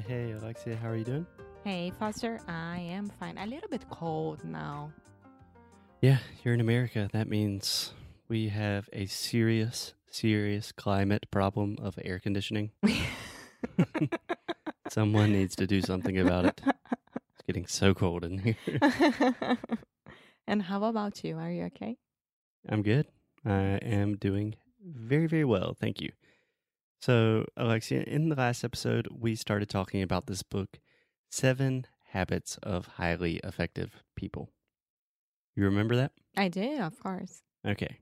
Hey, Alexia, how are you doing? Hey, Foster, I am fine. A little bit cold now. Yeah, you're in America. That means we have a serious, serious climate problem of air conditioning. Someone needs to do something about it. It's getting so cold in here. and how about you? Are you okay? I'm good. I am doing very, very well. Thank you. So, Alexia, in the last episode, we started talking about this book, Seven Habits of Highly Effective People. You remember that? I did, of course. Okay.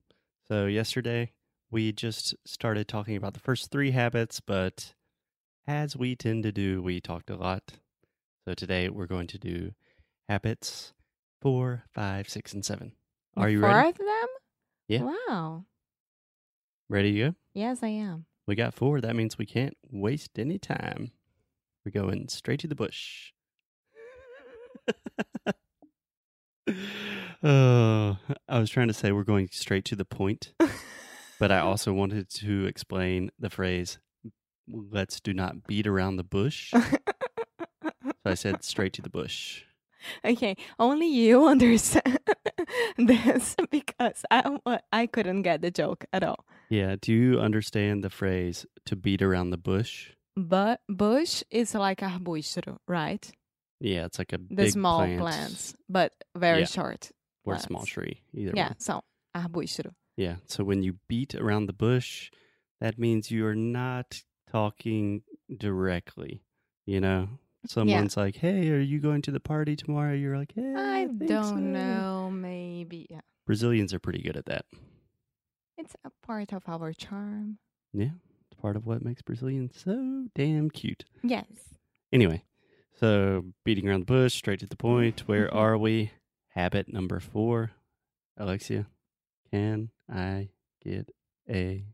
So, yesterday, we just started talking about the first three habits, but as we tend to do, we talked a lot. So, today, we're going to do habits four, five, six, and seven. Are you Four ready? of them? Yeah. Wow. Ready to go? Yes, I am. We got four. That means we can't waste any time. We're going straight to the bush. oh, I was trying to say we're going straight to the point, but I also wanted to explain the phrase let's do not beat around the bush. So I said straight to the bush. okay, only you understand this because I I couldn't get the joke at all. Yeah. Do you understand the phrase to beat around the bush? But bush is like arbusto, right? Yeah, it's like a The small plant plants, but very Yeah. short. or a small tree. Either Yeah, one. so arbusto. Yeah. So when you beat around the bush, that means you are not talking directly. You know, someone's like, "Hey, are you going to the party tomorrow?" You're like, "Hey, I think don't so." know, maybe. Yeah. Brazilians are pretty good at that. It's a part of our charm. Yeah, it's part of what makes Brazilians so damn cute. Yes. Anyway, so beating around the bush, straight to the point. Where Mhm. are we? Habit number four, Alexia. Can I get a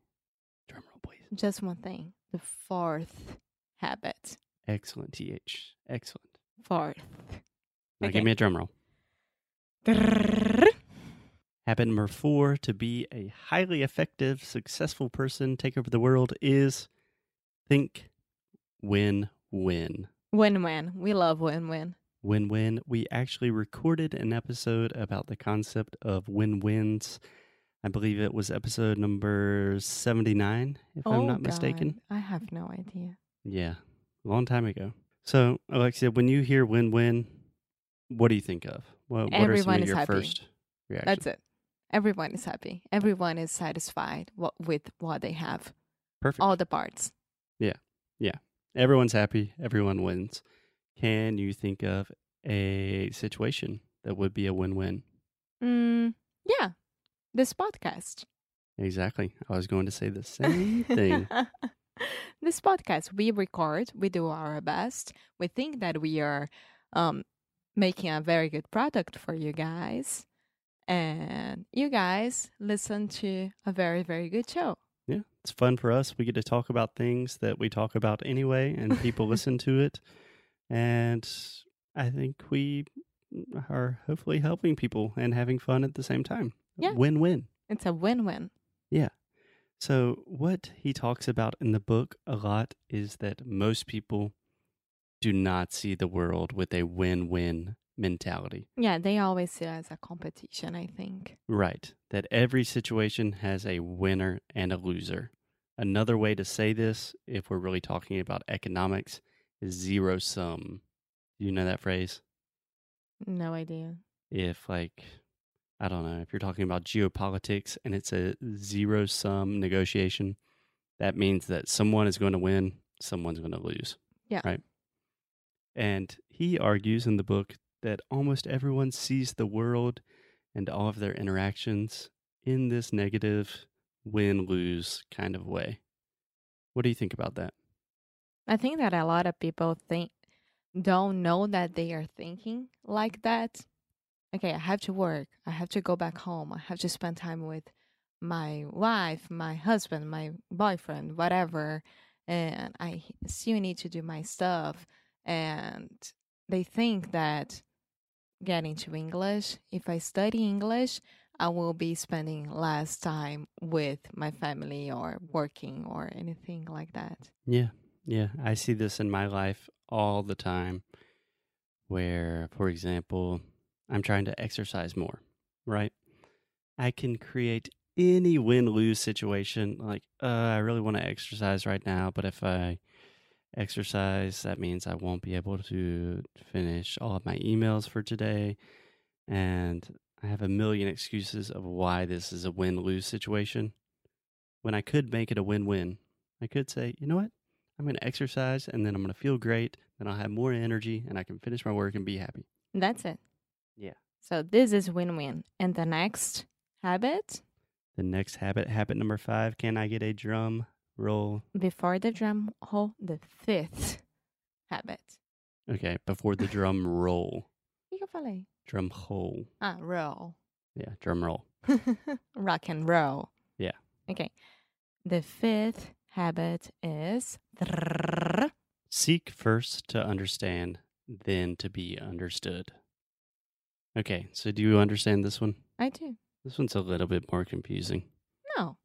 drum roll, please? Just one thing. The fourth habit. Excellent, th. Excellent. Fourth. Now Okay. give me a drum roll. Habit number four to be a highly effective, successful person, take over the world is think win win. Win win. We love win win. Win win. We actually recorded an episode about the concept of win wins. I believe it was episode number 79, if I'm oh, not mistaken. Oh, I have no idea. Yeah, a long time ago. So, Alexia, when you hear win win, what do you think of? What, what are some of your happy. first reactions? That's it. Everyone is happy. Everyone is satisfied what, with what they have. Perfect. All the parts. Yeah. Yeah. Everyone's happy. Everyone wins. Can you think of a situation that would be a win-win? Mm, yeah. This podcast. Exactly. I was going to say the same thing. this podcast we record we do our best we think that we are um, making a very good product for you guys and you guys listen to a very very good show Yeah, it's fun for us. We get to talk about things that we talk about anyway, and people listen to it. And I think we are hopefully helping people and having fun at the same time. Yeah. Win-win. it's a win-win Yeah. So, what he talks about in the book a lot is that most people do not see the world with a win win mentality. yeah they always see it as a competition i think Right. That every situation has a winner and a loser. Another way to say this, if we're really talking about economics, is zero sum. Do you know that phrase? no idea If, like, I don't know, if you're talking about geopolitics and it's a zero sum negotiation, that means that someone is going to win, someone's going to lose. Yeah. Right. And he argues in the book that almost everyone sees the world and all of their interactions in this negative win lose kind of way. What do you think about that? i think that a lot of people think don't know that they are thinking like that okay i have to work i have to go back home i have to spend time with my wife my husband my boyfriend whatever and i still need to do my stuff and they think that getting into english if i study english i will be spending less time with my family or working or anything like that Yeah. Yeah. I see this in my life all the time where, for example, I'm trying to exercise more, right? I can create any win lose situation. Like, uh, I really want to exercise right now, but if I exercise, that means I won't be able to finish all of my emails for today. And I have a million excuses of why this is a win lose situation when I could make it a win win. I could say, you know what? I'm going to exercise and then I'm going to feel great. Then I'll have more energy and I can finish my work and be happy. That's it. Yeah. So this is win win. And the next habit The next habit, habit number five, can I get a drum roll? before the drum roll, the fifth habit. Okay, before the drum roll. O que que eu falei? Drum roll. Ah, roll. Yeah, drum roll. Rock and roll. Yeah. Okay. The fifth habit is Seek first to understand, then to be understood. Okay, so do you understand this one? I do. This one's a little bit more confusing. No.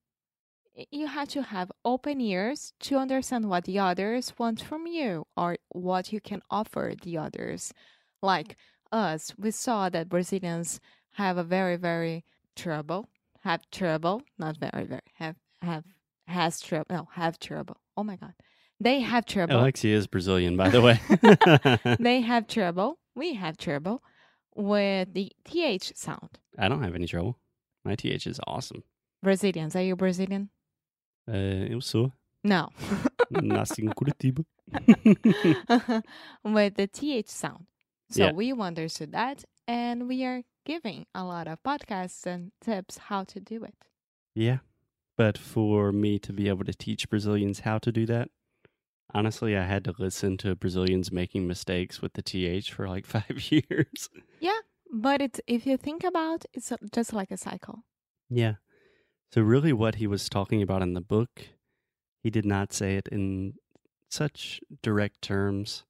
You have to have open ears to understand what the others want from you or what you can offer the others. Like us, we saw that Brazilians have a very, very trouble, have trouble, not very, very, have, have, has trouble, no, have trouble. Oh my God. They have trouble. Alexia is Brazilian, by the way. they have trouble. We have trouble with the TH sound. I don't have any trouble. My TH is awesome. Brazilians, are you Brazilian? Uh, eu sou. No. Nasci em Curitiba. with the TH sound. So Yeah. we understood that and we are giving a lot of podcasts and tips how to do it. Yeah. But for me to be able to teach Brazilians how to do that, honestly, I had to listen to Brazilians making mistakes with the TH for like five years. Yeah. But it's if you think about it's just like a cycle. Yeah. So, really, what he was talking about in the book, he did not say it in such direct terms,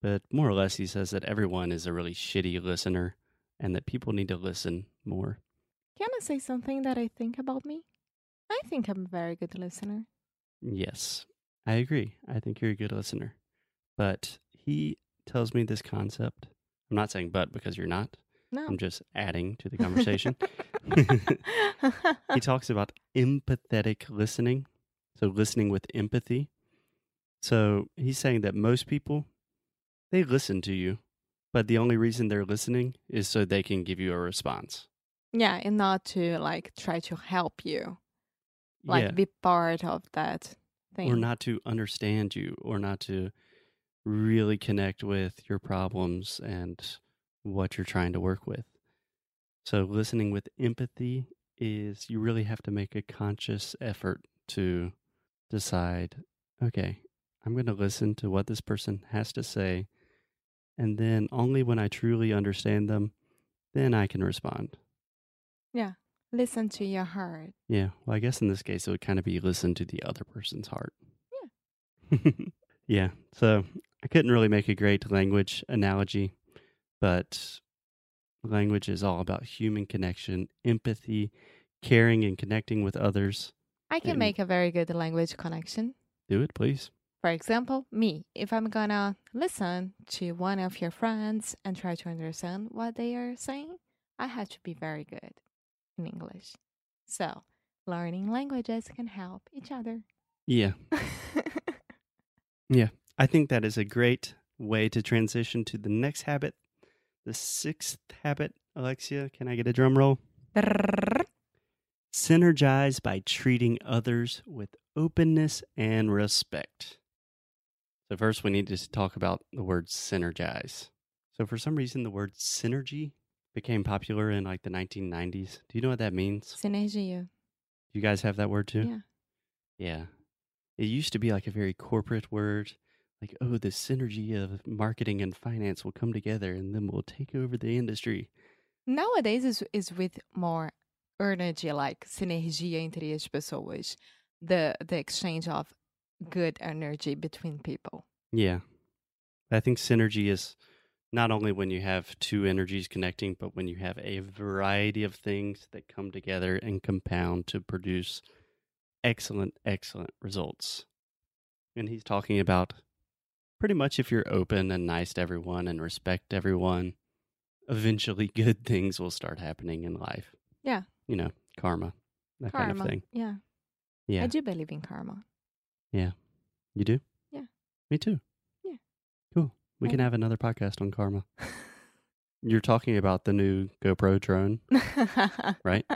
but more or less, he says that everyone is a really shitty listener and that people need to listen more. Can I say something that I think about me? I think I'm a very good listener. Yes, I agree. I think you're a good listener. But he tells me this concept. I'm not saying but because you're not. No. I'm just adding to the conversation. he talks about empathetic listening. So listening with empathy. So he's saying that most people they listen to you, but the only reason they're listening is so they can give you a response. yeah, and not to like try to help you. Like yeah. be part of that thing. or not to understand you or not to really connect with your problems and what you're trying to work with. So, listening with empathy is you really have to make a conscious effort to decide, okay, I'm going to listen to what this person has to say. And then only when I truly understand them, then I can respond. Yeah. Listen to your heart. Yeah. Well, I guess in this case, it would kind of be listen to the other person's heart. Yeah. yeah. So I couldn't really make a great language analogy, but language is all about human connection, empathy, caring, and connecting with others. I can And- make a very good language connection. Do it, please. For example, me, if I'm gonna listen to one of your friends and try to understand what they are saying, I have to be very good in English. So, learning languages can help each other. Yeah. Yeah. I think that is a great way to transition to the next habit. The sixth habit, Alexia, can I get a drum roll? Synergize by treating others with openness and respect. So, first, we need to talk about the word synergize. So, for some reason, the word synergy became popular in like the 1990s. Do you know what that means? Synergia. You guys have that word too? Yeah. Yeah. It used to be like a very corporate word, like, oh, the synergy of marketing and finance will come together and then we'll take over the industry. Nowadays is is with more energy, like sinergia entre as pessoas, the the exchange of good energy between people. Yeah. I think synergy is not only when you have two energies connecting, but when you have a variety of things that come together and compound to produce excellent, excellent results. And he's talking about pretty much if you're open and nice to everyone and respect everyone, eventually good things will start happening in life. Yeah. You know, karma, that karma. kind of thing. Yeah. Yeah. I do believe in karma. Yeah. You do? Yeah. Me too. Yeah. Cool. We can I- have another podcast on karma. You're talking about the new GoPro drone, right?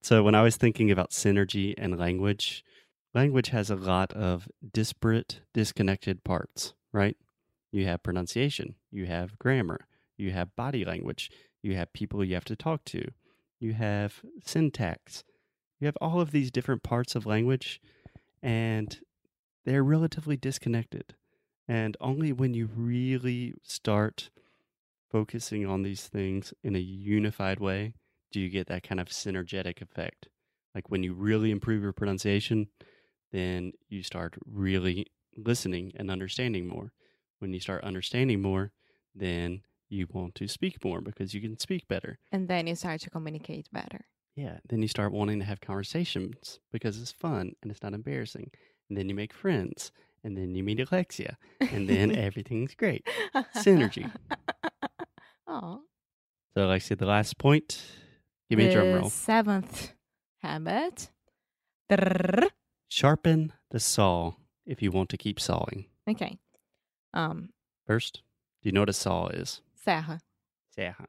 So when I was thinking about synergy and language, language has a lot of disparate, disconnected parts, right? You have pronunciation, you have grammar, you have body language, you have people you have to talk to, you have syntax. You have all of these different parts of language and they're relatively disconnected. And only when you really start focusing on these things in a unified way do you get that kind of synergetic effect. Like when you really improve your pronunciation, then you start really listening and understanding more. When you start understanding more, then you want to speak more because you can speak better. and then you start to communicate better. Yeah. Then you start wanting to have conversations because it's fun and it's not embarrassing. And then you make friends. And then you meet Alexia. And then everything's great. Synergy. Oh. So, Alexia, the last point. Give me a drum roll. Seventh habit. Drrrr. Sharpen the saw if you want to keep sawing. Okay. Um, First, do you know what a saw is? serra. Serra.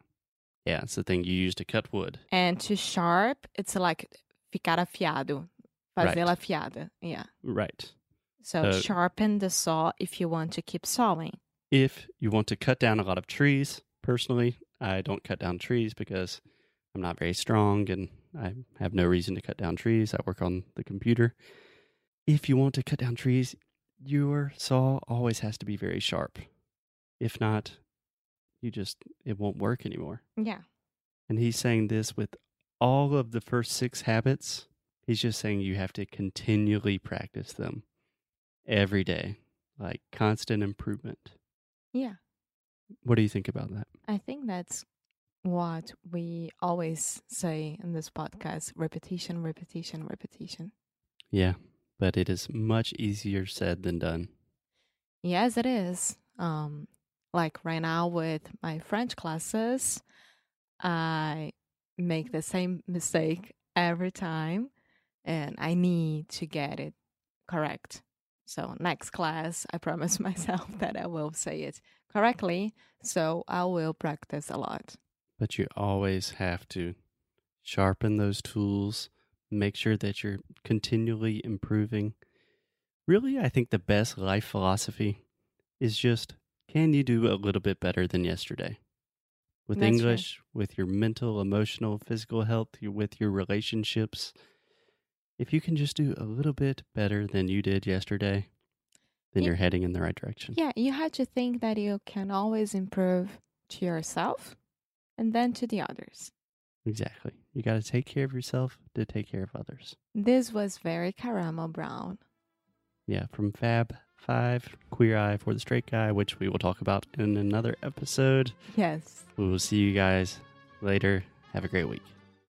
Yeah, it's the thing you use to cut wood. And to sharp, it's like ficar afiado. Right. Fazer afiada. Yeah. Right. So Uh, sharpen the saw if you want to keep sawing. If you want to cut down a lot of trees, personally, I don't cut down trees because I'm not very strong and I have no reason to cut down trees. I work on the computer. If you want to cut down trees, your saw always has to be very sharp. If not, you just, it won't work anymore. Yeah. And he's saying this with all of the first six habits. He's just saying you have to continually practice them every day, like constant improvement. Yeah. What do you think about that? I think that's what we always say in this podcast repetition, repetition, repetition. Yeah, but it is much easier said than done. Yes, it is. Um, like right now with my French classes, I make the same mistake every time and I need to get it correct. So, next class, I promise myself that I will say it correctly. So, I will practice a lot. But you always have to sharpen those tools, make sure that you're continually improving. Really, I think the best life philosophy is just can you do a little bit better than yesterday? With That's. English, with your mental, emotional, physical health, with your relationships. If you can just do a little bit better than you did yesterday, then Yeah. you're heading in the right direction. Yeah, you have to think that you can always improve to yourself and then to the others. Exactly. You got to take care of yourself to take care of others. This was very Karamo Brown. Yeah, from Fab 5, Queer Eye for the Straight Guy, which we will talk about in another episode. Yes. We will see you guys later. Have a great week.